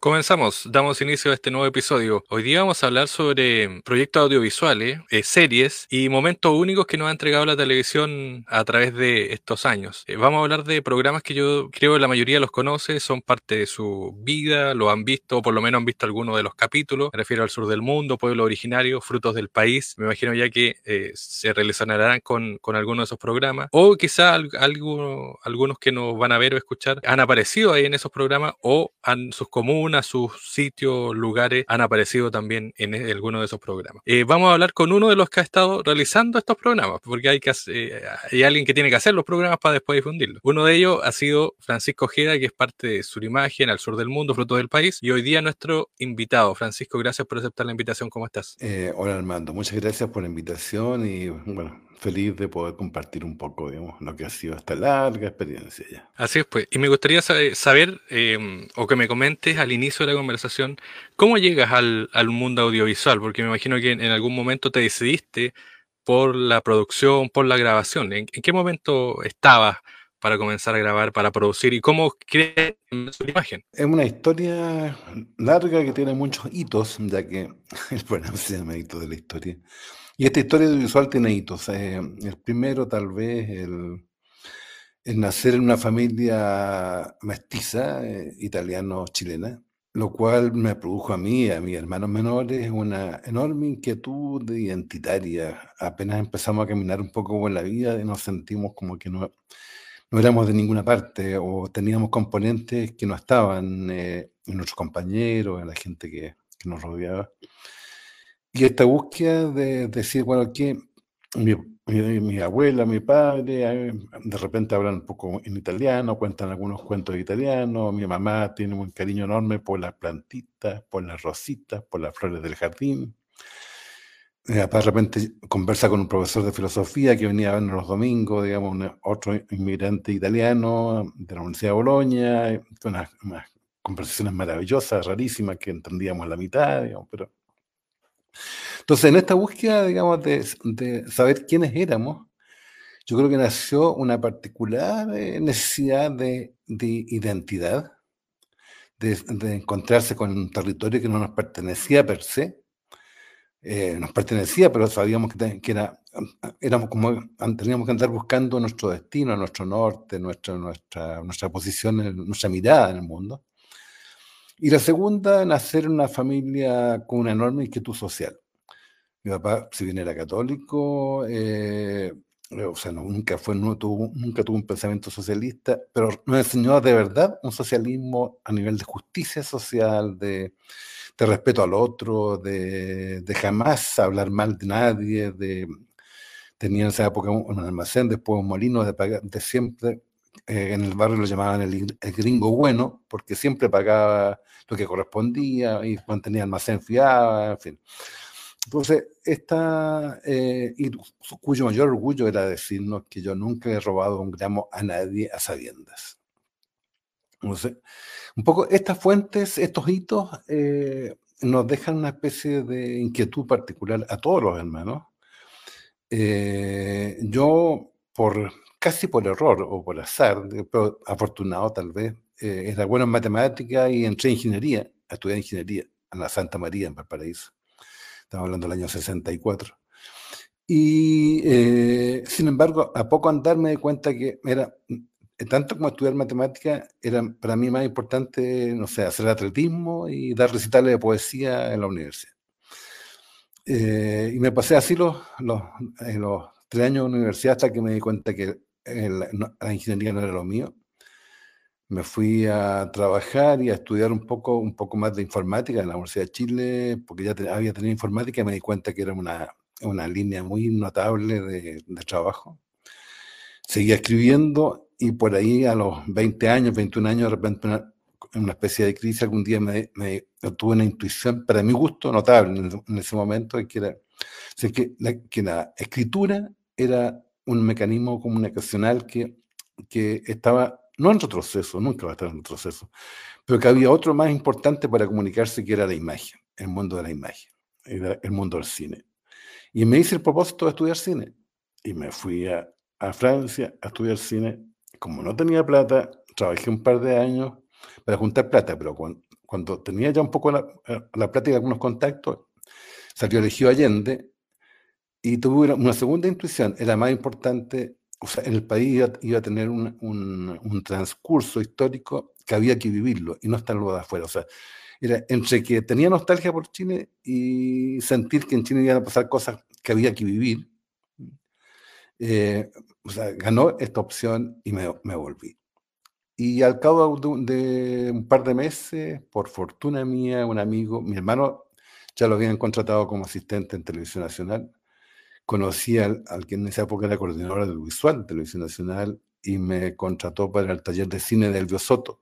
Comenzamos, damos inicio a este nuevo episodio. Hoy día vamos a hablar sobre proyectos audiovisuales, eh, series y momentos únicos que nos ha entregado la televisión a través de estos años. Eh, vamos a hablar de programas que yo creo que la mayoría los conoce, son parte de su vida, lo han visto o por lo menos han visto algunos de los capítulos. Me refiero al sur del mundo, pueblo originario, frutos del país. Me imagino ya que eh, se relacionarán con, con algunos de esos programas o quizá algunos que nos van a ver o escuchar han aparecido ahí en esos programas o han sus comunes a sus sitios, lugares, han aparecido también en e, alguno de esos programas. Eh, vamos a hablar con uno de los que ha estado realizando estos programas, porque hay, que eh, hay alguien que tiene que hacer los programas para después difundirlos. Uno de ellos ha sido Francisco Ojeda, que es parte de Surimagen, al sur del mundo, fruto del país, y hoy día nuestro invitado. Francisco, gracias por aceptar la invitación. ¿Cómo estás? Eh, hola Armando, muchas gracias por la invitación y bueno, feliz de poder compartir un poco, digamos, lo que ha sido esta larga experiencia ya. Así es, pues. Y me gustaría saber, em, o que me comentes al inicio de la conversación, ¿cómo llegas al, al, mundo audiovisual? Porque me imagino que en, algún momento te decidiste por la producción, por la grabación. ¿En, qué momento estabas para comenzar a grabar, para producir? ¿Y cómo crees su imagen? Es una historia larga que tiene muchos hitos, ya que el programa se llama Hito de la Historia. Y esta historia audiovisual tiene hitos. Eh, el primero, tal vez, el, nacer en una familia mestiza, eh, italiano-chilena, lo cual me produjo a mí y a mis hermanos menores una enorme inquietud identitaria. Apenas empezamos a caminar un poco por la vida y nos sentimos como que no, no éramos de ninguna parte o teníamos componentes que no estaban eh, en nuestros compañeros, en la gente que, que nos rodeaba. Y esta búsqueda de, decir, bueno, que mi, mi, abuela, mi padre, eh, de repente hablan un poco en italiano, cuentan algunos cuentos italianos, mi mamá tiene un cariño enorme por las plantitas, por las rositas, por las flores del jardín. de repente conversa con un profesor de filosofía que venía a vernos los domingos, digamos, otro inmigrante italiano de la Universidad de Bolonia, unas, unas conversaciones maravillosas, rarísimas, que entendíamos la mitad, digamos, pero entonces, en esta búsqueda, digamos, de, saber quiénes éramos, yo creo que nació una particular eh, necesidad de, identidad, de, encontrarse con un territorio que no nos pertenecía per se, eh, nos pertenecía, pero sabíamos que, era, éramos como, teníamos que andar buscando nuestro destino, nuestro norte, nuestra, nuestra, nuestra posición, nuestra mirada en el mundo. Y la segunda, nacer en una familia con una enorme inquietud social. Mi papá, si bien era católico, eh, o sea, nunca, fue, no tuvo, nunca tuvo un pensamiento socialista, pero nos enseñó de verdad un socialismo a nivel de justicia social, de, de respeto al otro, de, de, jamás hablar mal de nadie, de, tenía en esa época un, almacén, después un molino, de, de siempre eh, en el barrio lo llamaban el, gringo bueno, porque siempre pagaba lo que correspondía y mantenía almacén fiado, en fin. Entonces, esta, eh, y cuyo mayor orgullo era decirnos que yo nunca he robado un gramo a nadie a sabiendas. Entonces, un poco estas fuentes, estos hitos, eh, nos dejan una especie de inquietud particular a todos los hermanos. yo, por casi por error o por azar, pero afortunado tal vez, eh, era bueno en matemática y entré en ingeniería, a estudiar ingeniería en la Santa María, en Valparaíso. Estamos hablando del año 64. Y eh, sin embargo, a poco andar me di cuenta que era, eh, tanto como estudiar matemática, era para mí más importante, no sé, hacer atletismo y dar recitales de poesía en la universidad. y me pasé así los, los, los tres años de universidad hasta que me di cuenta que la ingeniería no era lo mío. Me fui a trabajar y a estudiar un poco, un poco más de informática en la Universidad de Chile, porque ya había tenido informática y me di cuenta que era una, una línea muy notable de, de trabajo. Seguía escribiendo y por ahí a los 20 años, 21 años, de repente una, una especie de crisis, algún día me, me, tuve una intuición, para mi gusto, notable en, ese momento, que era que, la, que la escritura era un mecanismo comunicacional que, que estaba no en retroceso, nunca va a estar en retroceso, pero que había otro más importante para comunicarse que era la imagen, el mundo de la imagen, el mundo del cine. Y me hice el propósito de estudiar cine. Y me fui a, a Francia a estudiar cine. Como no tenía plata, trabajé un par de años para juntar plata, pero cuando tenía ya un poco la, la plática, algunos contactos, salió elegido Allende y tuve una, segunda intuición, era más importante, o sea, en el país iba, a tener un, un, transcurso histórico que había que vivirlo y no estarlo de afuera. O sea, era entre que tenía nostalgia por Chile y sentir que en Chile iban a pasar cosas que había que vivir. Eh, o sea, ganó esta opción y me, me volví. Y al cabo de, un par de meses, por fortuna mía, un amigo, mi hermano ya lo habían contratado como asistente en Televisión Nacional. Conocí al, que en esa época era coordinador del visual de Televisión Nacional y me contrató para el taller de cine de Elvio Soto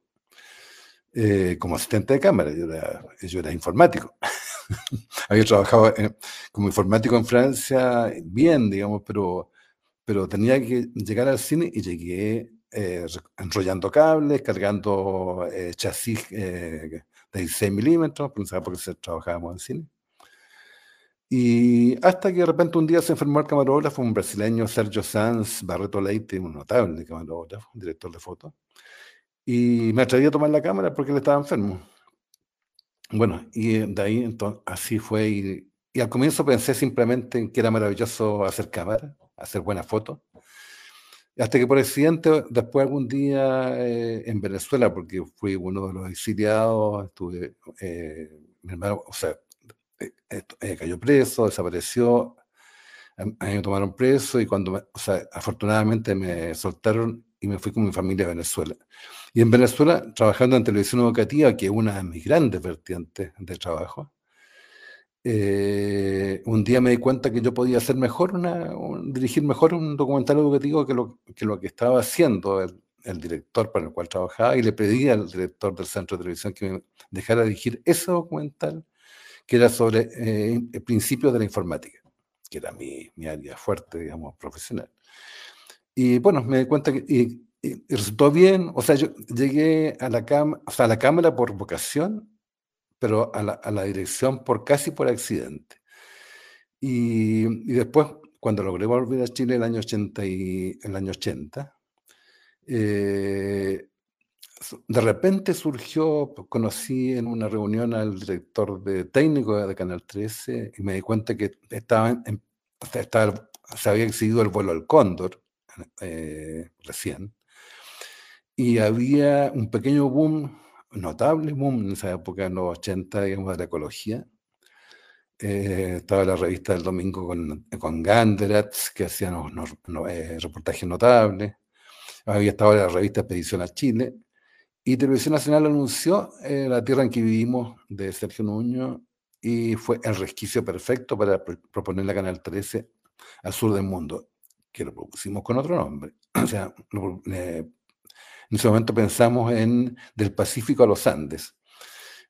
eh, como asistente de cámara. Yo era, yo era informático. Había trabajado como informático en Francia, bien, digamos, pero, pero tenía que llegar al cine y llegué eh, enrollando cables, cargando eh, chasis eh, de 16 milímetros, porque trabajábamos en cine. Y hasta que de repente un día se enfermó el camarógrafo, un brasileño, Sergio Sanz Barreto Leite, un notable camarógrafo, un director de foto, y me atreví a tomar la cámara porque él estaba enfermo. Bueno, y de ahí entonces, así fue. Y, y al comienzo pensé simplemente que era maravilloso hacer cámara, hacer buenas fotos. Hasta que por accidente, después algún día eh, en Venezuela, porque fui uno de los exiliados, estuve, eh, mi hermano, o sea, eh, cayó preso, desapareció, a, mí me tomaron preso y cuando, o sea, afortunadamente me soltaron y me fui con mi familia a Venezuela. Y en Venezuela, trabajando en televisión educativa, que es una de mis grandes vertientes de trabajo, eh, un día me di cuenta que yo podía hacer mejor, una, dirigir mejor un documental educativo que lo que, lo que estaba haciendo el, director para el cual trabajaba y le pedí al director del centro de televisión que me dejara dirigir ese documental que era sobre eh, principios de la informática, que era mi, mi, área fuerte, digamos, profesional. Y bueno, me di cuenta que y, resultó bien, o sea, yo llegué a la, cama, o sea, a la cámara por vocación pero a la, dirección por casi por accidente. Y, después, cuando logré volver a Chile el año 80, y, el año 80 eh, de repente surgió, conocí en una reunión al director de técnico de Canal 13 y me di cuenta que estaba, se había exhibido el vuelo al Cóndor eh, recién y había un pequeño boom notable en esa época, en los 80, digamos, de la ecología. Eh, estaba la revista del domingo con, con Ganderatz, que hacían unos, eh, reportajes notables. Había estado la revista Expedición a Chile. Y Televisión Nacional anunció eh, La Tierra en que vivimos de Sergio Nuño y fue el resquicio perfecto para proponer la Canal 13 al sur del mundo, que lo propusimos con otro nombre. O sea, en ese momento pensamos en Del Pacífico a los Andes.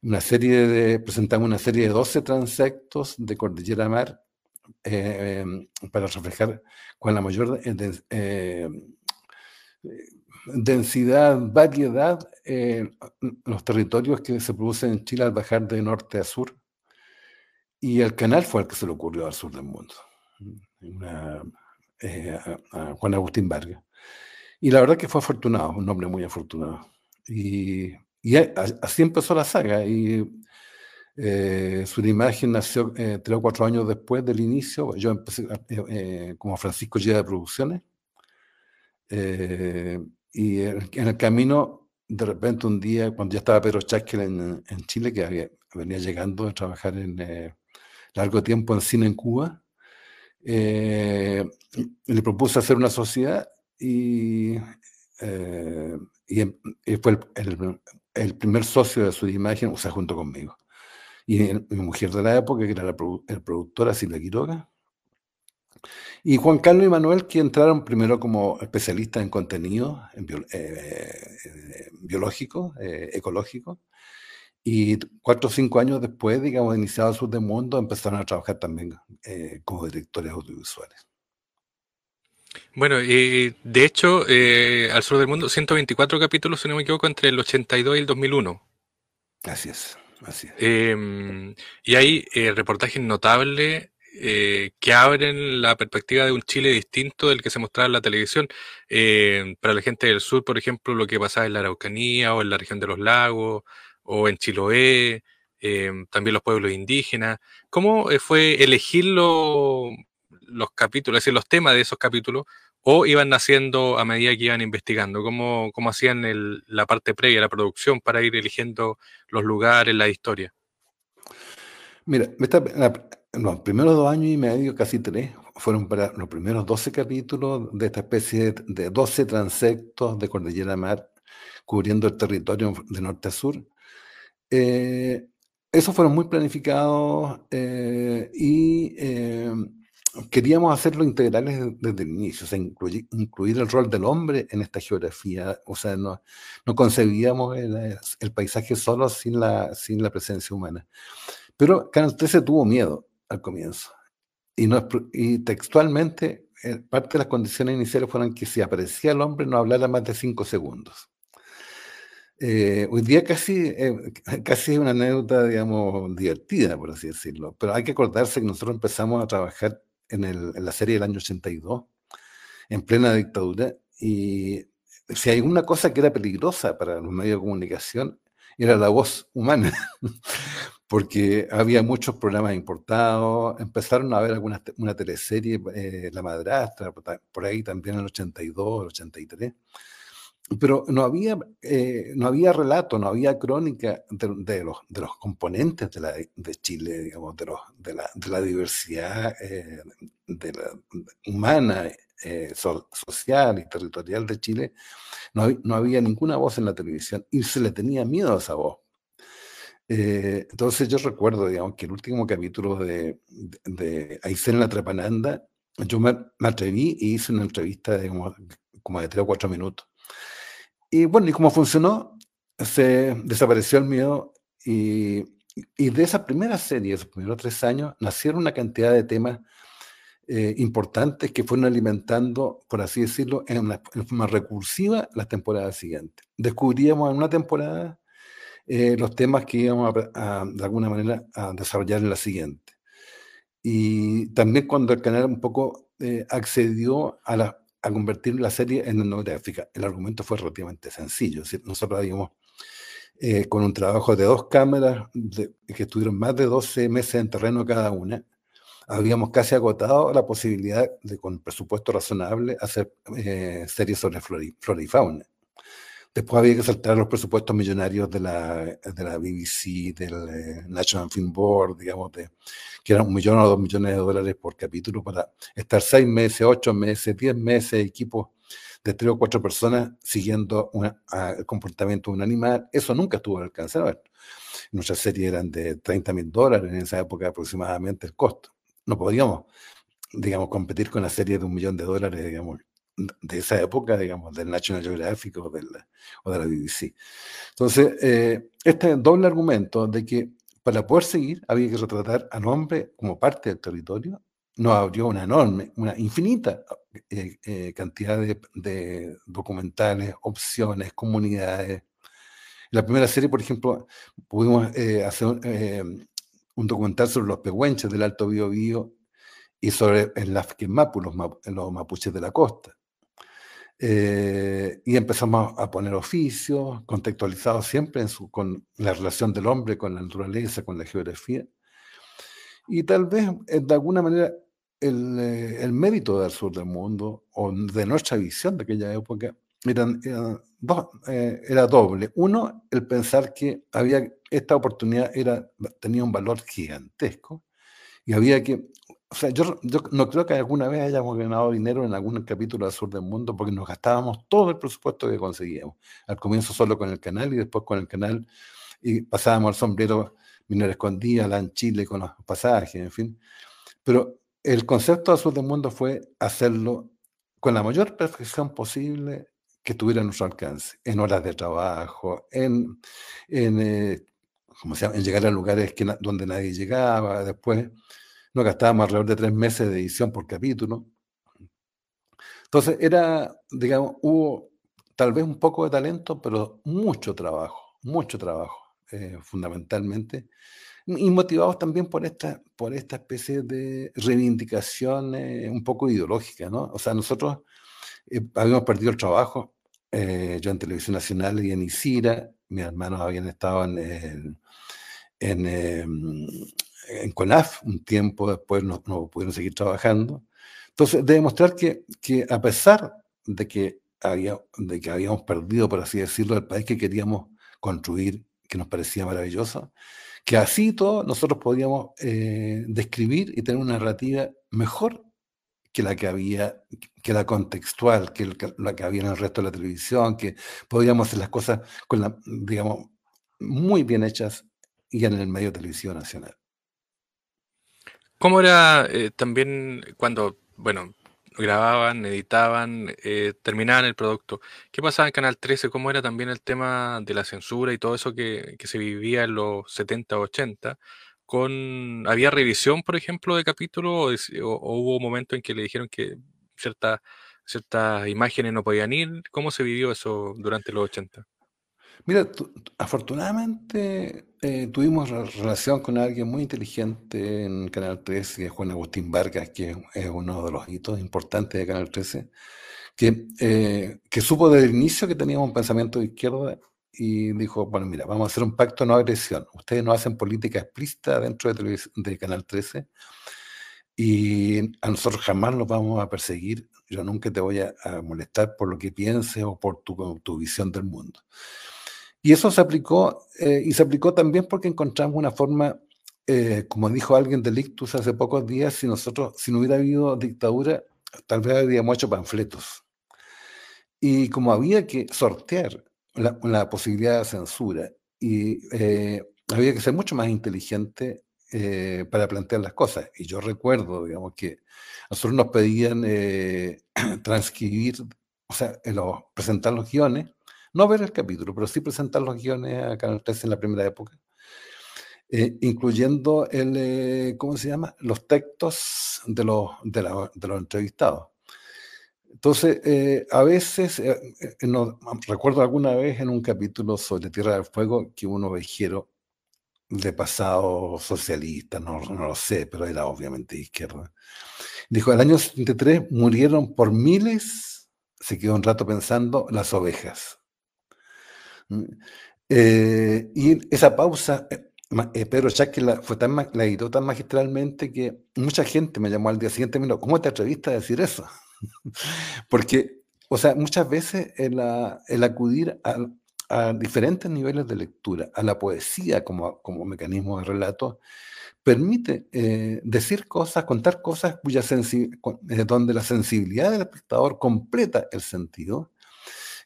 Una serie de, presentamos una serie de 12 transectos de Cordillera Mar eh, em, para reflejar con la mayor eh, densidad, variedad, los territorios que se producen en Chile al bajar de norte a sur. Y el canal fue el que se le ocurrió al sur del mundo, a Juan Agustín Vargas. Y la verdad que fue afortunado, un hombre muy afortunado. Y, así empezó la saga. Y eh, su imagen nació eh, tres o cuatro años después del inicio. Yo empecé eh, como Francisco Llega de Producciones. Y en el camino, de repente un día, cuando ya estaba Pedro Chaskel en, en Chile, que venía llegando a trabajar en largo tiempo en cine en Cuba, le propuse hacer una sociedad y, eh, em, y, fue el, el, primer socio de su imagen, o sea, junto conmigo. Y mi mujer de la época, que era la el productora Silvia Quiroga. Y Juan Carlos y Manuel, que entraron primero como especialistas en contenido en eh, eh, biológico, ecológico, y cuatro o cinco años después, digamos, iniciado Sur del Mundo, empezaron a trabajar también como directores audiovisuales. Bueno, y de hecho, eh, Al Sur del Mundo, 124 capítulos, si no me equivoco, entre el 82 y el 2001. Así es, así es. Em, y hay eh, reportajes notables eh, que abren la perspectiva de un Chile distinto del que se mostraba en la televisión. para la gente del sur, por ejemplo, lo que pasaba en la Araucanía o en la región de los lagos o en Chiloé, em, también los pueblos indígenas. ¿Cómo eh, fue elegir los capítulos, es decir, los temas de esos capítulos, o iban naciendo a medida que iban investigando? ¿Cómo, cómo hacían la parte previa, la producción, para ir eligiendo los lugares, la historia? Mira, los primeros dos años y medio, casi tres, fueron para los primeros 12 capítulos de esta especie de 12 transectos de Cordillera Mar cubriendo el territorio de norte a sur. Eh, esos fueron muy planificados eh, y eh, queríamos hacerlo integrales desde el inicio, o sea, incluir, incluir, el rol del hombre en esta geografía, o sea, no, no concebíamos el, el, paisaje solo sin la, sin la presencia humana. Pero Canal 13 tuvo miedo al comienzo. Y, no, y textualmente, eh, parte de las condiciones iniciales fueron que si aparecía el hombre no hablara más de cinco segundos. Eh, hoy día casi, eh, casi es una anécdota, digamos, divertida, por así decirlo. Pero hay que acordarse que nosotros empezamos a trabajar en, el, en la serie del año 82, en plena dictadura, y si hay una cosa que era peligrosa para los medios de comunicación, era la voz humana. porque había muchos programas importados, empezaron a ver alguna una teleserie, eh, La Madrastra, por ahí también en el 82, el 83, pero no había, eh, no había relato, no había crónica de, los, de los componentes de, la, de Chile, digamos, de, los, de, la, de la diversidad eh, de la, humana, social y territorial de Chile. No, no había ninguna voz en la televisión y se le tenía miedo a esa voz eh, entonces yo recuerdo, digamos, que el último capítulo de, de, Aysén la Trapananda, yo me, atreví y hice una entrevista de como, de tres o cuatro minutos. Y bueno, y como funcionó, se desapareció el miedo y, y de esa primera serie, esos primeros tres años, nacieron una cantidad de temas eh, importantes que fueron alimentando, por así decirlo, en, en forma recursiva las temporadas siguientes. Descubríamos en una temporada eh, los temas que íbamos a, de alguna manera a desarrollar en la siguiente. Y también cuando el canal un poco eh, accedió a, la, a convertir la serie en etnográfica, el argumento fue relativamente sencillo. nosotros habíamos, eh, con un trabajo de dos cámaras que estuvieron más de 12 meses en terreno cada una, habíamos casi agotado la posibilidad de, con presupuesto razonable, hacer series sobre flora y fauna. Después había que saltar los presupuestos millonarios de la, de la BBC, del eh, National Film Board, digamos, de, que eran un millón o dos millones de dólares por capítulo para estar seis meses, ocho meses, diez meses, equipos de tres o cuatro personas siguiendo el comportamiento de un animal. Eso nunca estuvo al. Nuestras series eran de 30 mil dólares en esa época aproximadamente el costo. No podíamos, digamos, competir con la serie de un millón de dólares, digamos, de esa época, digamos, del National Geographic o, del, o de la BBC. Entonces, eh, este doble argumento de que para poder seguir había que retratar al hombre como parte del territorio, nos abrió una enorme, una infinita eh, eh, cantidad de, documentales, opciones, comunidades. En la primera serie, por ejemplo, pudimos hacer un documental sobre los pehuenches del Alto Biobío y sobre el Lafkenmapu, los, los mapuches de la costa. Eh, y empezamos a poner oficios contextualizados siempre con la relación del hombre con la naturaleza, con la geografía. Y tal vez, eh, de alguna manera, el, eh, el mérito del sur del mundo o de nuestra visión de aquella época eran, dos, era doble. Uno, el pensar que había esta oportunidad era, tenía un valor gigantesco y había que o sea, yo, no creo que alguna vez hayamos ganado dinero en algún capítulo del sur del mundo porque nos gastábamos todo el presupuesto que conseguíamos. Al comienzo solo con el canal y después con el canal y pasábamos al sombrero minero escondida, la en Chile con los pasajes, en fin. Pero el concepto del sur del mundo fue hacerlo con la mayor perfección posible que tuviera nuestro alcance, en horas de trabajo, en, en, eh, en llegar a lugares que, donde nadie llegaba, después no gastábamos alrededor de tres meses de edición por capítulo. Entonces era, digamos, hubo tal vez un poco de talento, pero mucho trabajo, mucho trabajo, eh, fundamentalmente, y motivados también por esta, por esta especie de reivindicación eh, un poco ideológica, ¿no? O sea, nosotros eh, habíamos perdido el trabajo, yo en Televisión Nacional y en ICIRA, mis hermanos habían estado en, en, em, en, CONAF un tiempo, después no, no, pudieron seguir trabajando. Entonces, de demostrar que, que a pesar de que, había, de que habíamos perdido, por así decirlo, el país que queríamos construir, que nos parecía maravilloso, que así todo nosotros podíamos eh, describir y tener una narrativa mejor que la que había, que la contextual, que la que había en el resto de la televisión, que podíamos hacer las cosas con la, digamos, muy bien hechas y en el medio televisivo nacional. ¿Cómo era eh, también cuando, bueno, grababan, editaban, eh, terminaban el producto? ¿Qué pasaba en Canal 13? ¿Cómo era también el tema de la censura y todo eso que, que se vivía en los 70, 80? con había revisión, por ejemplo, de capítulo o, hubo momentos en que le dijeron que ciertas ciertas imágenes no podían ir. ¿Cómo se vivió eso durante los 80? Mira, afortunadamente eh, tuvimos relación con alguien muy inteligente en Canal 13, que es Juan Agustín Vargas, que es uno de los hitos importantes de Canal 13, que, eh, que supo desde el inicio que teníamos un pensamiento de izquierda y dijo, bueno, mira, vamos a hacer un pacto no agresión. Ustedes no hacen política explícita dentro de, de Canal 13 y a nosotros jamás los vamos a perseguir. Yo nunca te voy a, molestar por lo que pienses o por tu, tu visión del mundo. Y eso se aplicó, eh, y se aplicó también porque encontramos una forma, eh, como dijo alguien del Ictus hace pocos días, si nosotros, si no hubiera habido dictadura, tal vez habríamos hecho panfletos. Y como había que sortear la, posibilidad de censura y eh, había que ser mucho más inteligente eh, para plantear las cosas. Y yo recuerdo, digamos, que nosotros nos pedían eh, transcribir, o sea, presentar los guiones, no ver el capítulo, pero sí presentar los guiones a Canal 13 en la primera época, incluyendo el, ¿cómo se llama? Los textos de los, de los entrevistados. Entonces, eh, a veces, eh, eh, no, recuerdo alguna vez en un capítulo sobre Tierra del Fuego que un ovejero de pasado socialista, no, no lo sé, pero era obviamente de izquierda, dijo, el año 73 murieron por miles, se quedó un rato pensando, las ovejas. Mm, y esa pausa, Pedro Chávez la, fue tan, la editó tan magistralmente que mucha gente me llamó al día siguiente y me dijo, ¿cómo te atreviste a decir eso? Porque, o sea, muchas veces el, acudir a, diferentes niveles de lectura, a la poesía como, como mecanismo de relato, permite eh, decir cosas, contar cosas cuya eh, donde la sensibilidad del espectador completa el sentido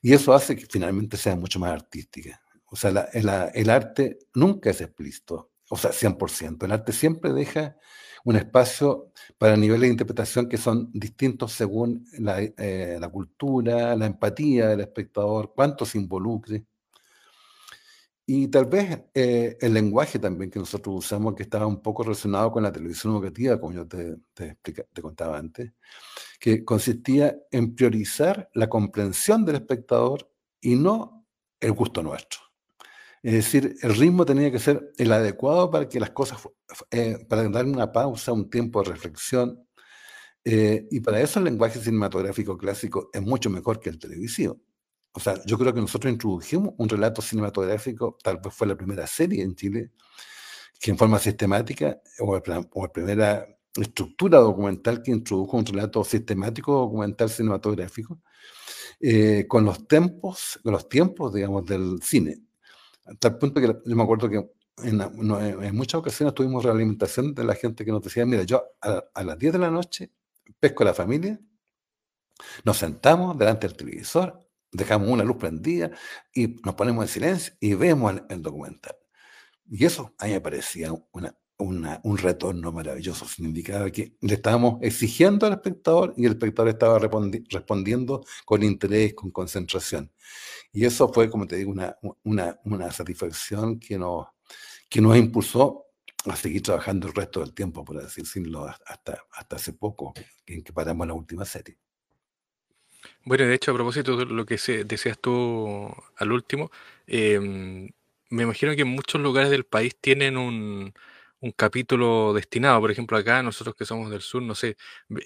y eso hace que finalmente sea mucho más artística. O sea, el arte nunca es explícito, o sea, 100%. El arte siempre deja un espacio para niveles de interpretación que son distintos según la, eh, cultura, la empatía del espectador, cuánto se involucre. Y tal vez eh, el lenguaje también que nosotros usamos, que estaba un poco relacionado con la televisión educativa, como yo te, te, te contaba antes, que consistía en priorizar la comprensión del espectador y no el gusto nuestro. Es decir, el ritmo tenía que ser el adecuado para que las cosas, eh, para dar una pausa, un tiempo de reflexión. Eh, y para eso el lenguaje cinematográfico clásico es mucho mejor que el televisivo. O sea, yo creo que nosotros introdujimos un relato cinematográfico, tal vez fue la primera serie en Chile, que en forma sistemática, o la, primera estructura documental que introdujo un relato sistemático documental cinematográfico, eh, con los tiempos, con los tiempos, digamos, del cine. Hasta el punto que yo me acuerdo que en, muchas ocasiones tuvimos realimentación de la gente que nos decía, mira, yo a, las 10 de la noche pesco a la familia, nos sentamos delante del televisor, dejamos una luz prendida y nos ponemos en silencio y vemos el, documental. Y eso a mí me parecía una, un retorno maravilloso. Significaba que le estábamos exigiendo al espectador y el espectador estaba respondiendo con interés, con concentración. Y eso fue, como te digo, una, una, una satisfacción que nos, que nos impulsó a seguir trabajando el resto del tiempo, por decirlo, hasta, hasta hace poco, en que paramos la última serie. Bueno, de hecho, a propósito de lo que decías tú al último, em, me imagino que en muchos lugares del país tienen un, un capítulo destinado. Por ejemplo, acá nosotros que somos del sur, no sé,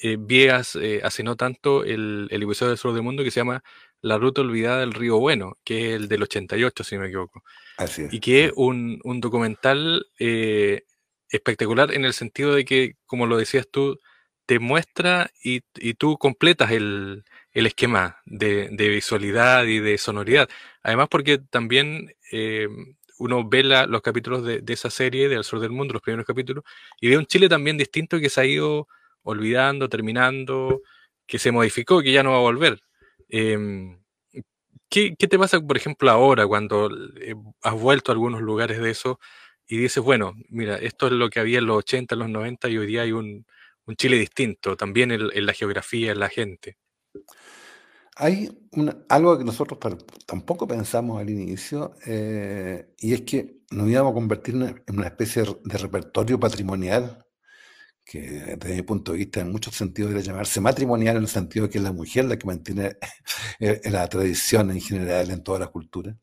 eh, Viegas eh, hace no tanto el, el episodio del Sur del Mundo que se llama La Ruta Olvidada del Río Bueno, que es el del 88, si no me equivoco. Así es. Y que es un, un documental eh, espectacular en el sentido de que, como lo decías tú, te muestra y, y tú completas el, el esquema de, de, visualidad y de sonoridad. Además, porque también eh, uno ve la, los capítulos de, de, esa serie, del sur del mundo, los primeros capítulos, y ve un Chile también distinto que se ha ido olvidando, terminando, que se modificó, que ya no va a volver. Eh, ¿qué, ¿qué, te pasa, por ejemplo, ahora cuando eh, has vuelto a algunos lugares de eso y dices, bueno, mira, esto es lo que había en los 80, en los 90 y hoy día hay un, un Chile distinto, también en, en, la geografía, en la gente? Hay una, algo que nosotros tampoco pensamos al inicio, eh, y es que nos íbamos a convertir en una especie de repertorio patrimonial, que desde mi punto de vista en muchos sentidos debe llamarse matrimonial en el sentido de que es la mujer la que mantiene eh, la tradición en general en todas las culturas,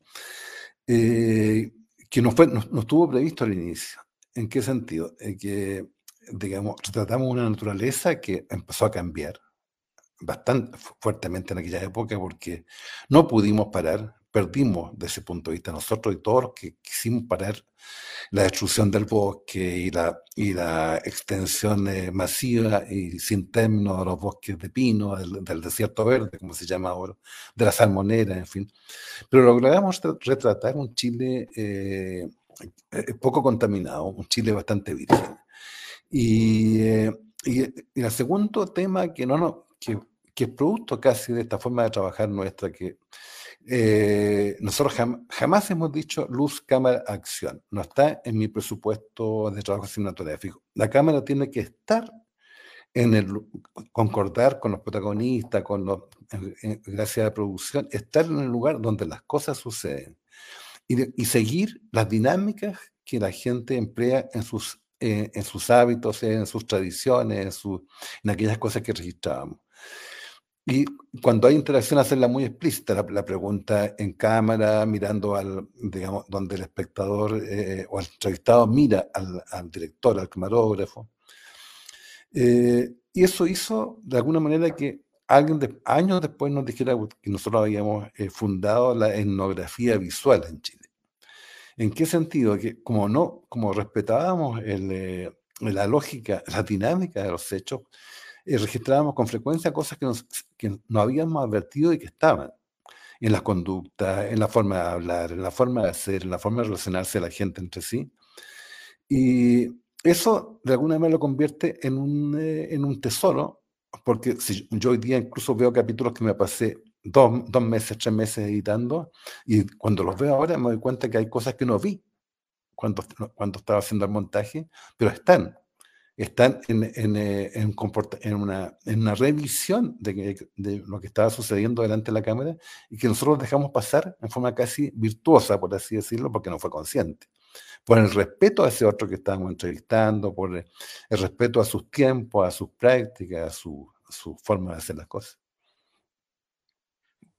eh, que no, fue, no, no, estuvo previsto al inicio. ¿En qué sentido? Eh, que, digamos, tratamos una naturaleza que empezó a cambiar bastante fuertemente en aquella época porque no pudimos parar, perdimos desde ese punto de vista nosotros y todos los que quisimos parar la destrucción del bosque y la, y la extensión eh, masiva y sin término de los bosques de pino, del, del, desierto verde, como se llama ahora, de la salmonera, en fin. Pero logramos retratar un Chile eh, eh, poco contaminado, un Chile bastante virgen. Y, eh, y, y, el segundo tema que, no, no, que, que es producto casi de esta forma de trabajar nuestra, que eh, nosotros jam, jamás hemos dicho luz, cámara, acción. No está en mi presupuesto de trabajo cinematográfico. La cámara tiene que estar en el concordar con los protagonistas, con los, gracias a la producción, estar en el lugar donde las cosas suceden y, y seguir las dinámicas que la gente emplea en sus, eh, en sus hábitos, en sus tradiciones, en, su, en aquellas cosas que registrábamos. Y cuando hay interacción, hacerla muy explícita, la, la, pregunta en cámara, mirando al, digamos, donde el espectador eh, o el entrevistado mira al, al, director, al camarógrafo. Eh, y eso hizo, de alguna manera, que alguien de, años después nos dijera que nosotros habíamos eh, fundado la etnografía visual en Chile. ¿En qué sentido? Que como no, como respetábamos el, eh, la lógica, la dinámica de los hechos, eh, registrábamos con frecuencia cosas que nos, que nos habíamos advertido y que estaban en las conductas, en la forma de hablar, en la forma de hacer, en la forma de relacionarse la gente entre sí. Y eso de alguna manera lo convierte en un, eh, en un tesoro, porque si yo hoy día incluso veo capítulos que me pasé dos, dos meses, tres meses editando, y cuando los veo ahora me doy cuenta que hay cosas que no vi cuando, cuando estaba haciendo el montaje, pero están están en, en, eh, en, en, una, en una revisión de, de, lo que estaba sucediendo delante de la cámara y que nosotros dejamos pasar en forma casi virtuosa, por así decirlo, porque no fue consciente. Por el respeto a ese otro que estábamos entrevistando, por el, el respeto a sus tiempos, a sus prácticas, a su, a su forma de hacer las cosas.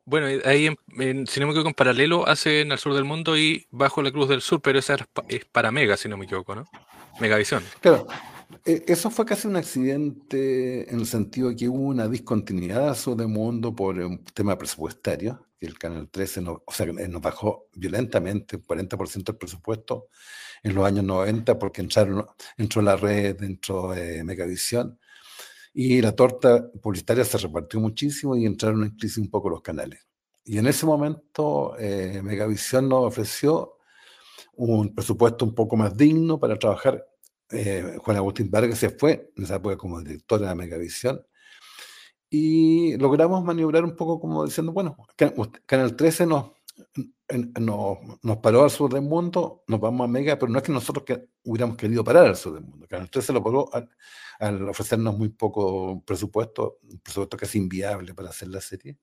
Bueno, ahí en, en, si no me equivoco, en paralelo hacen al sur del mundo y bajo la cruz del sur, pero esa es para Mega, si no me equivoco, ¿no? Megavisión. Claro, eh, eso fue casi un accidente en el sentido de que hubo una discontinuidad del Mundo por un tema presupuestario, el Canal 13 nos, o sea, nos bajó violentamente un 40% del presupuesto en los años 90 porque entraron, entró la red, entró de Megavisión y la torta publicitaria se repartió muchísimo y entraron en crisis un poco los canales. Y en ese momento eh, Megavisión nos ofreció un presupuesto un poco más digno para trabajar eh, Juan Agustín Vargas se fue en esa época como director de la Megavisión y logramos maniobrar un poco como diciendo, bueno, Canal 13 nos, nos, nos paró al sur del mundo, nos vamos a Mega, pero no es que nosotros que hubiéramos querido parar al sur del mundo. Canal 13 lo paró al, al ofrecernos muy poco presupuesto, un presupuesto casi inviable para hacer la serie.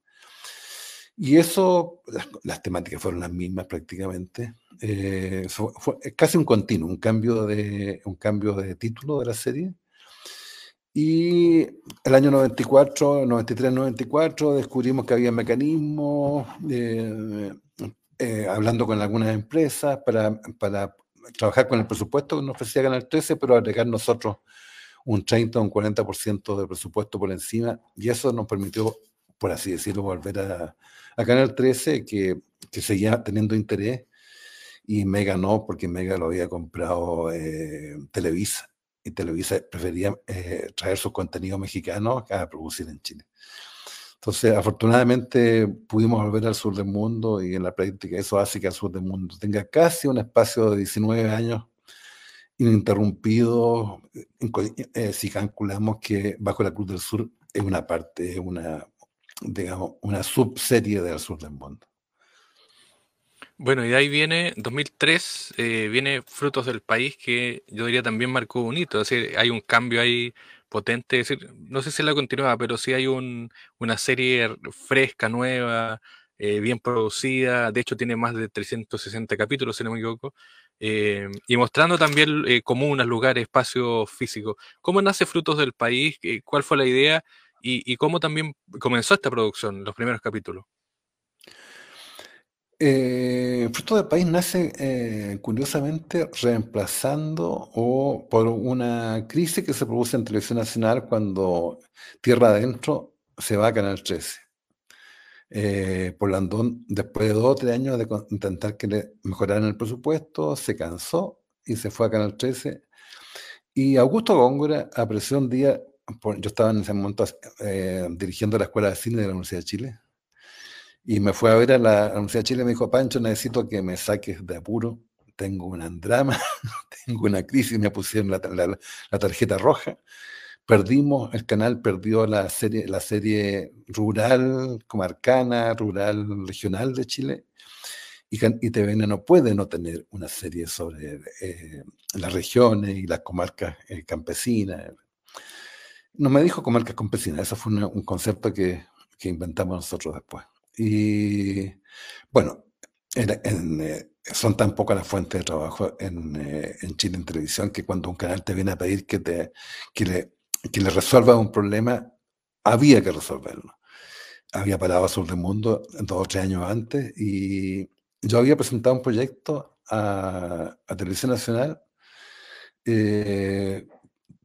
Y eso, las, temáticas fueron las mismas prácticamente. Eh, fue, fue, casi un continuo, un cambio, de, un cambio de título de la serie. Y el año 94, 93, 94, descubrimos que había mecanismos, eh, eh, hablando con algunas empresas, para, para trabajar con el presupuesto que nos ofrecía Canal 13, pero agregar nosotros un 30 o un 40% de presupuesto por encima, y eso nos permitió por así decirlo, volver a, a Canal 13, que, que, seguía teniendo interés, y Mega no, porque Mega lo había comprado eh, Televisa, y Televisa prefería eh, traer sus contenidos mexicanos a producir en Chile. Entonces, afortunadamente pudimos volver al sur del mundo y en la práctica eso hace que el sur del mundo tenga casi un espacio de 19 años ininterrumpido, eh, si calculamos que Bajo la Cruz del Sur es una parte, una, digamos, una subserie del sur del mundo. Bueno, y de ahí viene, 2003, eh, viene Frutos del País, que yo diría también marcó un hito, es decir, hay un cambio ahí potente, es decir, no sé si la continuaba, pero sí hay un, una serie fresca, nueva, eh, bien producida, de hecho tiene más de 360 capítulos, si no me equivoco, eh, y mostrando también comunas, lugares, espacios físicos. ¿Cómo nace Frutos del País? ¿Cuál fue la idea? Y, cómo también comenzó esta producción, los primeros capítulos. Eh, Frutos del País nace curiosamente reemplazando o por una crisis que se produce en Televisión Nacional cuando Tierra Adentro se va a Canal 13 eh, Polandón, después de dos o tres años de intentar que le mejoraran el presupuesto, se cansó y se fue a Canal 13. Y Augusto Góngora apareció un día, yo estaba en ese momento eh, dirigiendo la Escuela de Cine de la Universidad de Chile, y me fue a ver a la, Universidad de Chile y me dijo, Pancho, necesito que me saques de apuro, tengo un drama, tengo una crisis, me pusieron la, la tarjeta roja. Perdimos, el canal perdió la serie, la serie rural, comarcana, rural, regional de Chile, y TVN no puede no tener una serie sobre eh, las regiones y las comarcas eh, campesinas. No me dijo comarcas campesinas, eso fue un concepto que, que, inventamos nosotros después. Y bueno, eh, son tan pocas las fuentes de trabajo en, en, Chile en televisión que cuando un canal te viene a pedir que, te, que le que le resuelva un problema, había que resolverlo. Había parado a Sur del Mundo dos o tres años antes y yo había presentado un proyecto a, Televisión Nacional eh,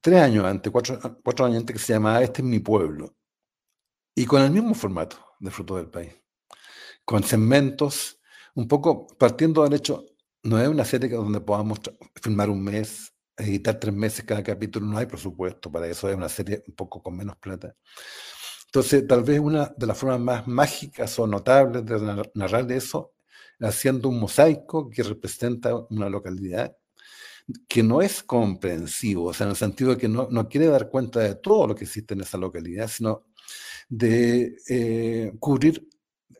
tres años antes, cuatro, cuatro años antes, que se llamaba Este es mi pueblo. Y con el mismo formato de Fruto del País. Con segmentos, un poco partiendo del hecho, no es una serie donde podamos filmar un mes, editar tres meses cada capítulo, no hay presupuesto para eso, es una serie un poco con menos plata. Entonces, tal vez una de las formas más mágicas o notables de narrar eso, haciendo un mosaico que representa una localidad que no es comprensivo, o sea, en el sentido de que no, no quiere dar cuenta de todo lo que existe en esa localidad, sino de eh, cubrir,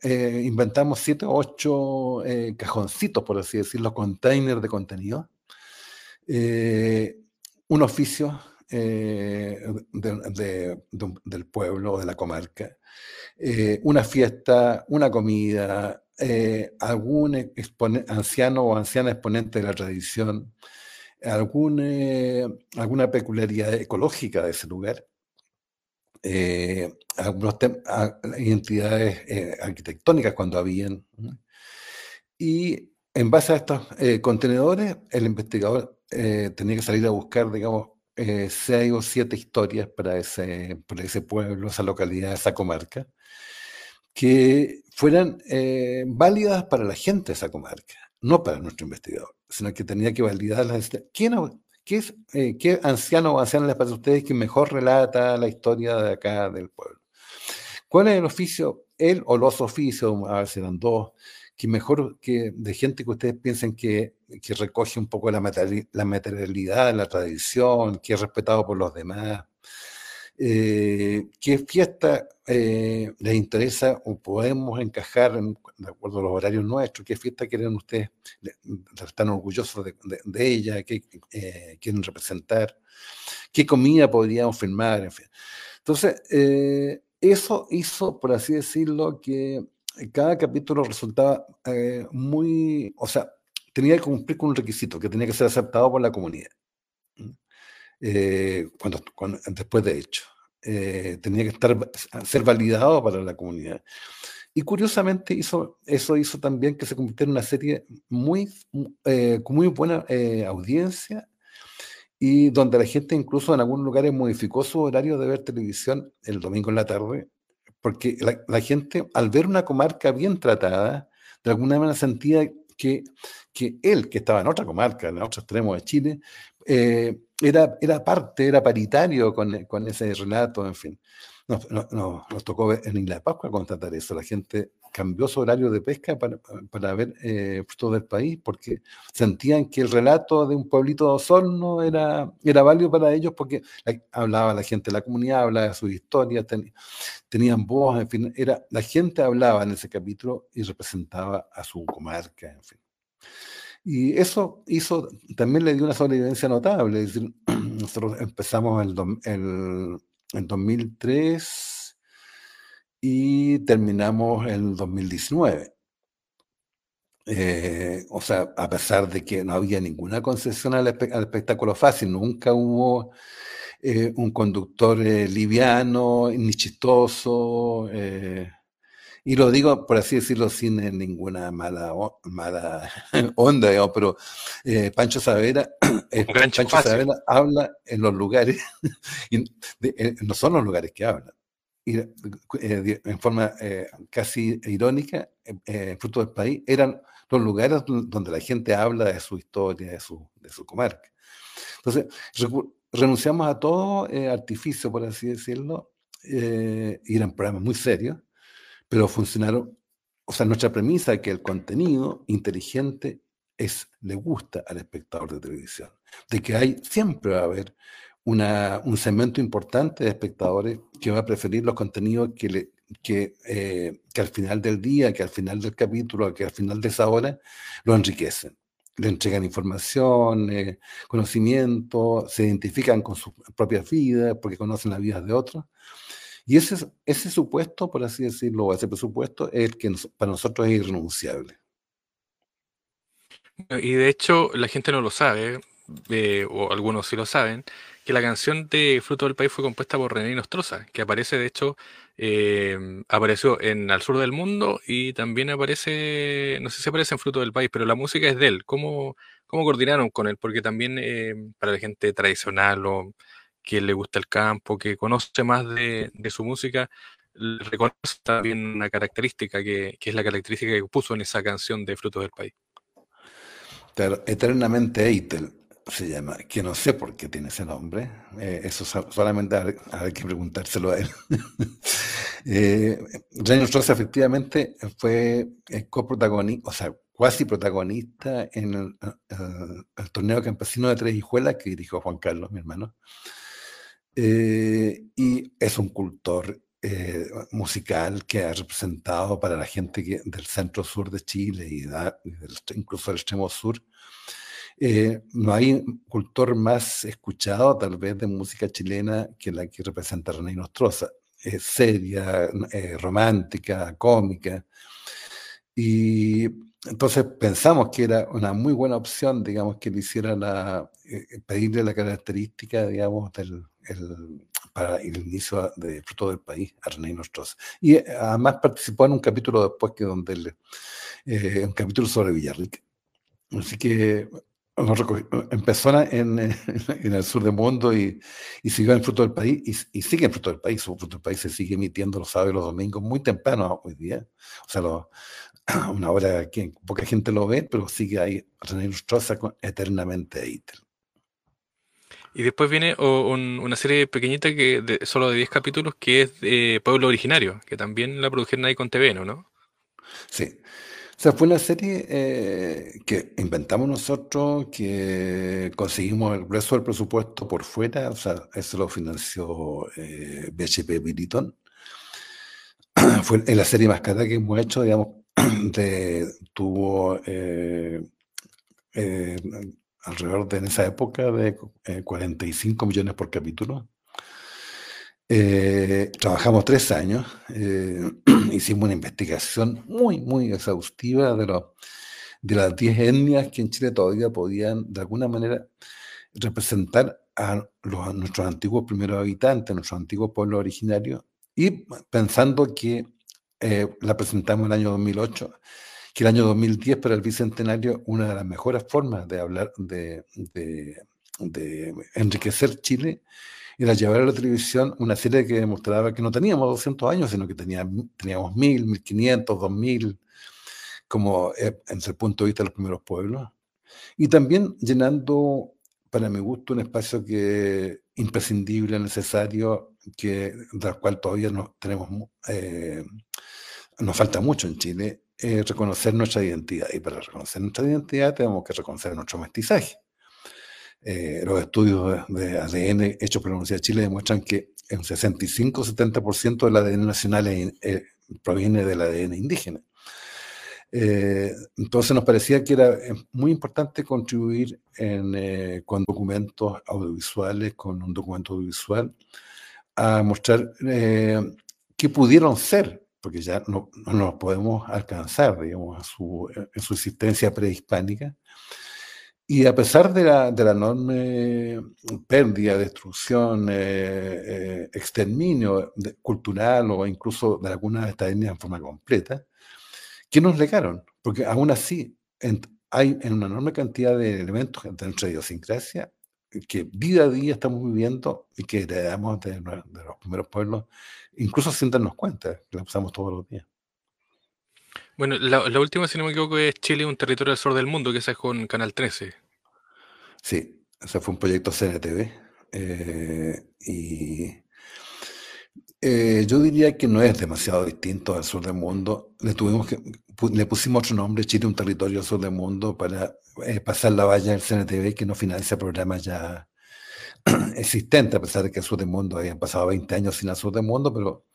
eh, inventamos siete o ocho eh, cajoncitos, por así decirlo, containers de contenido, eh, un oficio eh, del pueblo de la comarca, eh, una fiesta, una comida, algún anciano o anciana exponente de la tradición, algún, alguna peculiaridad ecológica de ese lugar. algunas identidades arquitectónicas cuando habían. Y en base a estos contenedores, el investigador eh, tenía que salir a buscar, digamos, eh, seis o siete historias para ese, para ese pueblo, esa localidad, esa comarca, que fueran eh, válidas para la gente de esa comarca, no para nuestro investigador, sino que tenía que validarlas. ¿Quién, qué, es, ¿Qué anciano o anciana les parece a ustedes que mejor relata la historia de acá del pueblo? ¿Cuál es el oficio, él o los oficios, a ver si eran dos, que mejor que de gente que ustedes piensen que, que recoge un poco la, la materialidad, la tradición, que es respetado por los demás, eh, qué fiesta eh, les interesa o podemos encajar de acuerdo a los horarios nuestros, qué fiesta quieren ustedes, están orgullosos de, ella, qué eh, quieren representar, qué comida podríamos firmar, en fin. Entonces, eso hizo, por así decirlo, que cada capítulo resultaba muy, o sea, tenía que cumplir con un requisito, que tenía que ser aceptado por la comunidad. Eh, después de hecho, eh, tenía que estar, ser validado para la comunidad. Y curiosamente hizo, eso hizo también que se convirtiera en una serie muy, con muy buena audiencia y donde la gente incluso en algunos lugares modificó su horario de ver televisión el domingo en la tarde porque la, gente al ver una comarca bien tratada, de alguna manera sentía que, que él, que estaba en otra comarca, en otro extremo de Chile, eh, era, era parte, era paritario con, con ese relato, en fin. Nos, nos, tocó en Isla de Pascua constatar eso. La gente cambió su horario de pesca para, para ver eh, todo el país, porque sentían que el relato de un pueblito de Osorno era, era válido para ellos, porque hablaba la gente de la comunidad, hablaba de sus historias, tenían voz, en fin, era, la gente hablaba en ese capítulo y representaba a su comarca, en fin. Y eso hizo, también le dio una sobrevivencia notable. Decir, nosotros empezamos el, el, en 2003 y terminamos en 2019. Eh, o sea, a pesar de que no había ninguna concesión al, espectáculo fácil, nunca hubo eh, un conductor eh, liviano ni chistoso. Y lo digo, por así decirlo, sin ninguna mala, mala onda, pero eh, Pancho Savera, eh, Pancho habla en los lugares, y eh, no son los lugares que habla. Y, en forma casi irónica, en Fruto del País, eran los lugares donde la gente habla de su historia, de su, de su comarca. Entonces, renunciamos a todo artificio, por así decirlo, y eran programas muy serios, pero funcionaron, o sea, nuestra premisa es que el contenido inteligente es, le gusta al espectador de televisión, de que hay, siempre va a haber una, un segmento importante de espectadores que va a preferir los contenidos que, le, que, eh, que al final del día, que al final del capítulo, que al final de esa hora, lo enriquecen. Le entregan información, eh, conocimiento, se identifican con sus propias vidas porque conocen las vidas de otros. Y ese, ese supuesto, por así decirlo, ese presupuesto es el que para nosotros es irrenunciable. Y de hecho, la gente no lo sabe, eh, o algunos sí lo saben, que la canción de Fruto del País fue compuesta por René Nostroza, que aparece, de hecho, eh, apareció en Al Sur del Mundo y también aparece, no sé si aparece en Fruto del País, pero la música es de él. ¿Cómo, cómo coordinaron con él? Porque también eh, para la gente tradicional o que le gusta el campo, que conoce más de, su música, reconoce también una característica que, es la característica que puso en esa canción de Frutos del País. eternamente Eitel se llama, que no sé por qué tiene ese nombre, eh, eso solamente hay, que preguntárselo a él. eh, efectivamente fue eh, coprotagonista, o sea, cuasi protagonista en el, el, torneo campesino de Tres Hijuelas que dirigió Juan Carlos, mi hermano. Eh, y es un cultor eh, musical que ha representado para la gente del centro sur de Chile y incluso del extremo sur. Eh, no hay cultor más escuchado tal vez de música chilena que la que representa René Nostroza. Es seria, romántica, cómica. Y entonces pensamos que era una muy buena opción, digamos, que le hiciera la, pedirle la característica, digamos, del, para el inicio de Fruto del País, a René. Y eh, además participó en un capítulo después que donde eh, un capítulo sobre Villarrica. Así que empezó en, en, el sur del mundo y, y, siguió en Fruto del País y, sigue en Fruto del País. Fruto del País se sigue emitiendo los sábados y los domingos muy temprano hoy día. O sea, una hora que poca gente lo ve, pero sigue ahí René Nostroza eternamente ahí. Y después viene una serie pequeñita que solo de 10 capítulos que es de Pueblo Originario, que también la produjeron ahí con TVN, ¿no? Sí. O sea, fue una serie eh, que inventamos nosotros, que conseguimos el resto del presupuesto por fuera, o sea, eso lo financió eh, BHP Billiton. fue la serie más cara que hemos hecho, digamos, de, tuvo eh, alrededor de en esa época de 45 eh, millones por capítulo. Eh, trabajamos tres años, eh, hicimos una investigación muy, muy exhaustiva de, los, de las 10 etnias que en Chile todavía podían, de alguna manera, representar a, los, nuestros antiguos primeros habitantes, nuestros antiguos pueblos originarios, y pensando que la presentamos en el año 2008 que el año 2010 para el Bicentenario una de las mejores formas de hablar, de, enriquecer Chile era llevar a la televisión una serie que demostraba que no teníamos 200 años, sino que teníamos, teníamos 1000, 1500, 2000, como eh, desde el punto de vista de los primeros pueblos. Y también llenando, para mi gusto, un espacio que imprescindible, necesario, que, del cual todavía no tenemos, eh, nos falta mucho en Chile, eh, reconocer nuestra identidad. Y para reconocer nuestra identidad tenemos que reconocer nuestro mestizaje. Eh, los estudios de ADN hechos por la Universidad de Chile demuestran que un 65-70% del ADN nacional eh, proviene del ADN indígena. entonces nos parecía que era muy importante contribuir con documentos audiovisuales, con un documento audiovisual, a mostrar qué pudieron ser porque ya no, no nos podemos alcanzar, digamos, a su, en su existencia prehispánica. Y a pesar de la, de la enorme pérdida, destrucción, eh, eh, exterminio cultural o incluso de algunas de estas etnias en forma completa, ¿qué nos legaron? Porque aún así hay en una enorme cantidad de elementos de nuestra idiosincrasia que día a día estamos viviendo y que heredamos de, de los primeros pueblos incluso sin darnos cuenta, que la usamos todos los días. Bueno, la, última, si no me equivoco, es Chile, un territorio del sur del mundo, que esa es con Canal 13. Sí, ese fue un proyecto CNTV. Eh, y eh, yo diría que no es demasiado distinto al sur del mundo. Le, tuvimos que, le pusimos otro nombre, Chile, un territorio del sur del mundo, para eh, pasar la valla del CNTV, que no financia programas ya existente, a pesar de que el sur del mundo habían pasado 20 años sin el sur del mundo, pero...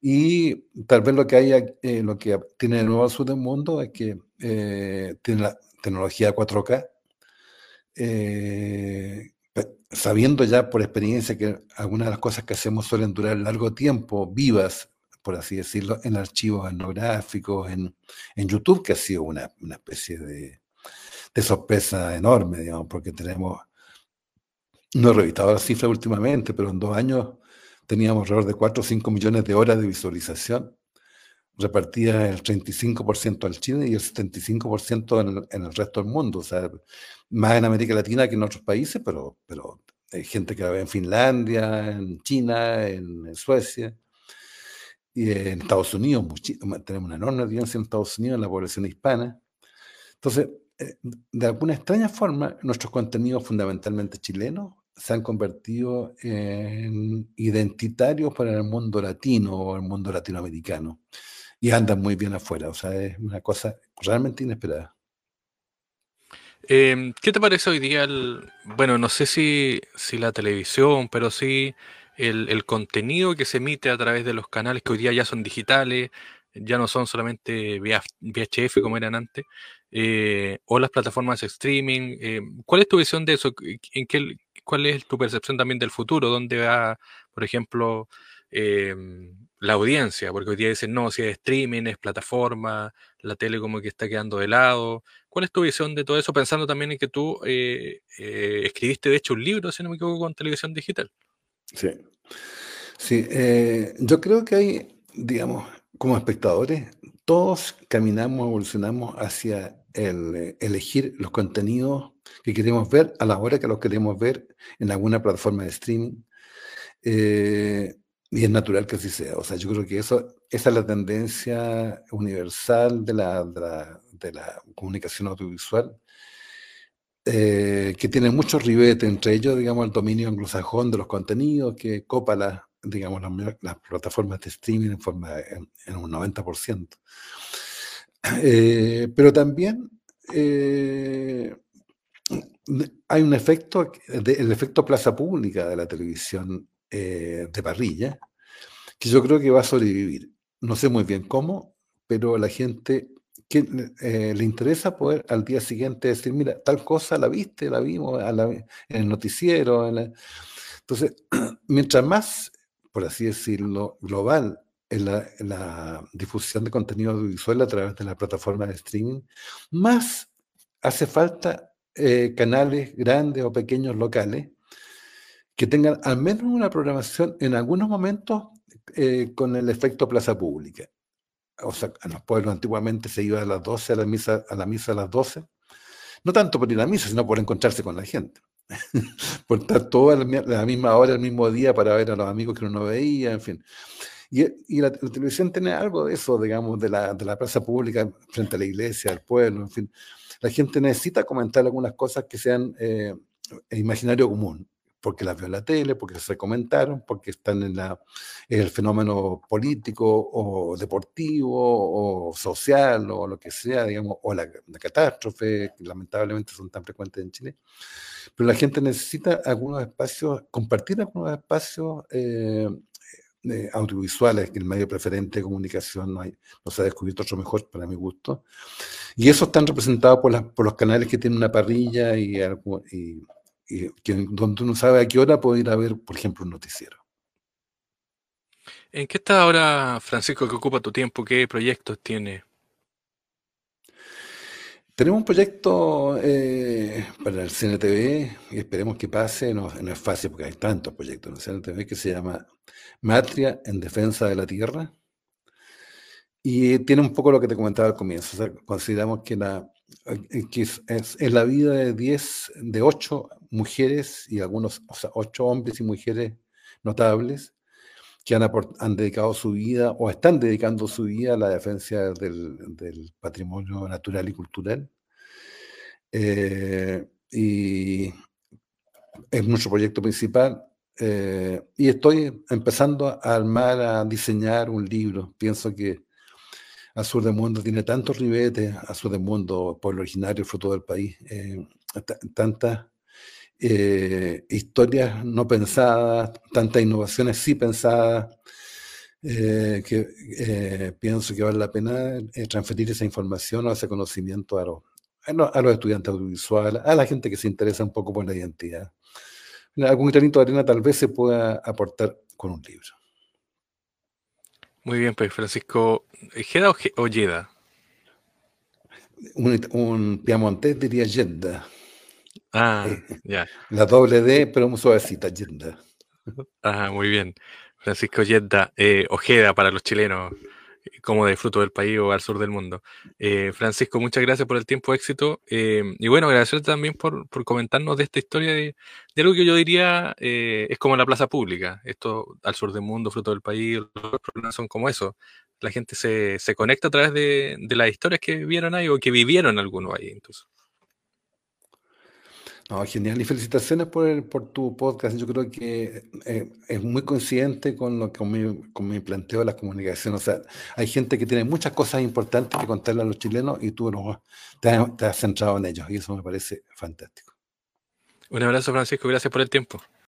Y tal vez lo que haya, eh, lo que tiene el nuevo sur del mundo es que eh, tiene la tecnología 4K, eh, sabiendo ya por experiencia que algunas de las cosas que hacemos suelen durar largo tiempo, vivas, por así decirlo, en archivos etnográficos, en, en YouTube, que ha sido una, una especie de, de sorpresa enorme, digamos, porque tenemos no he revisado las cifras últimamente, pero en dos años teníamos alrededor de 4 o 5 millones de horas de visualización, repartidas el 35% al Chile y el 75% en el, en el, resto del mundo. O sea, más en América Latina que en otros países, pero, pero hay gente que la ve en Finlandia, en China, en, Suecia y en Estados Unidos. Tenemos una enorme audiencia en Estados Unidos, en la población hispana. Entonces, eh, de alguna extraña forma, nuestros contenidos fundamentalmente chilenos se han convertido en identitarios para el mundo latino o el mundo latinoamericano y andan muy bien afuera. O sea, es una cosa realmente inesperada. Em, ¿Qué te parece hoy día? Bueno, no sé si, si la televisión, pero sí el, el, contenido que se emite a través de los canales que hoy día ya son digitales, ya no son solamente VHF como eran antes, eh, o las plataformas de streaming. Eh, ¿Cuál es tu visión de eso? ¿En qué, ¿Cuál es tu percepción también del futuro? ¿Dónde va, por ejemplo, eh, la audiencia? Porque hoy día dicen, no, si es streaming, es plataforma, la tele como que está quedando de lado. ¿Cuál es tu visión de todo eso? Pensando también en que tú escribiste, de hecho, un libro, si no me equivoco, con televisión digital. Sí. Sí, yo creo que hay, digamos, como espectadores, todos caminamos, evolucionamos hacia el eh, elegir los contenidos que queremos ver a la hora que los queremos ver en alguna plataforma de streaming. Eh, y es natural que así sea. O sea, yo creo que eso, esa es la tendencia universal de la, de la, comunicación audiovisual, eh, que tiene muchos ribetes, entre ellos, digamos, el dominio anglosajón de los contenidos, que copa la, digamos, las, plataformas de streaming en, en, un 90%. Eh, pero también eh, hay un efecto, el efecto plaza pública de la televisión eh, de parrilla, que yo creo que va a sobrevivir. No sé muy bien cómo, pero la gente que, le interesa poder al día siguiente decir, mira, tal cosa la viste, la vimos en el noticiero. Entonces, mientras más por así decirlo, global en la, difusión de contenido audiovisual a través de la plataforma de streaming, más hace falta eh, canales grandes o pequeños locales que tengan al menos una programación en algunos momentos eh, con el efecto plaza pública. O sea, en los pueblos antiguamente se iba a las 12 a la misa a, la misa a las 12, no tanto por ir a la misa, sino por encontrarse con la gente. por estar toda la, misma hora, el mismo día para ver a los amigos que uno no veía, en fin. Y, la, televisión tiene algo de eso, digamos, de la, de la plaza pública frente a la iglesia, al pueblo, en fin. La gente necesita comentar algunas cosas que sean eh, imaginario común porque las vio en la tele, porque se comentaron, porque están en, la, el fenómeno político o deportivo o social o lo que sea, digamos, o la, catástrofe, que lamentablemente son tan frecuentes en Chile. Pero la gente necesita algunos espacios, compartir algunos espacios eh, audiovisuales, que el medio preferente de comunicación no, se ha descubierto otro mejor para mi gusto. Y eso están representados por, por los canales que tienen una parrilla y, y y donde uno sabe a qué hora puede ir a ver, por ejemplo, un noticiero. ¿En qué está ahora, Francisco, que ocupa tu tiempo? ¿Qué proyectos tiene? Tenemos un proyecto eh, para el CNTV y esperemos que pase. No, no, es fácil porque hay tantos proyectos en el CNTV que se llama Matria en Defensa de la Tierra. Y tiene un poco lo que te comentaba al comienzo. consideramos que la, que es, la vida de 10, de 8 mujeres y algunos, o sea, 8 hombres y mujeres notables que han, han, dedicado su vida o están dedicando su vida a la defensa del, del patrimonio natural y cultural. Eh, y es nuestro proyecto principal. Eh, y estoy empezando a armar, a diseñar un libro. Pienso que Azul del Mundo tiene tantos ribetes, Azul del Mundo, pueblo originario, fruto del país, eh, tantas eh, historias no pensadas, tantas innovaciones sí pensadas, eh, que pienso que vale la pena transferir esa información o ese conocimiento a los, a los estudiantes audiovisuales, a la gente que se interesa un poco por la identidad. Algún granito de arena tal vez se pueda aportar con un libro. Muy bien, pues Francisco, ¿Jeda o, Yeda? Un, un piamontés diría Yenda. Ah, ya. La doble D, pero muy suavecita, Yenda. Ah, muy bien. Francisco Yenda, eh, Ojeda para los chilenos como de fruto del país o al sur del mundo. Eh, Francisco, muchas gracias por el tiempo, éxito. Eh, y bueno, agradecerte también por, por, comentarnos de esta historia de, de algo que yo diría eh, es como la plaza pública. Esto al sur del mundo, fruto del país, los problemas son como eso. La gente se, se conecta a través de, de, las historias que vieron ahí o que vivieron algunos ahí. Entonces. No, genial. Y felicitaciones por, por tu podcast. Yo creo que eh, es muy coincidente con lo con mi, con mi planteo de la comunicación. O sea, hay gente que tiene muchas cosas importantes que contarle a los chilenos y tú te, te has centrado en ellos. Y eso me parece fantástico. Un abrazo, Francisco. Gracias por el tiempo.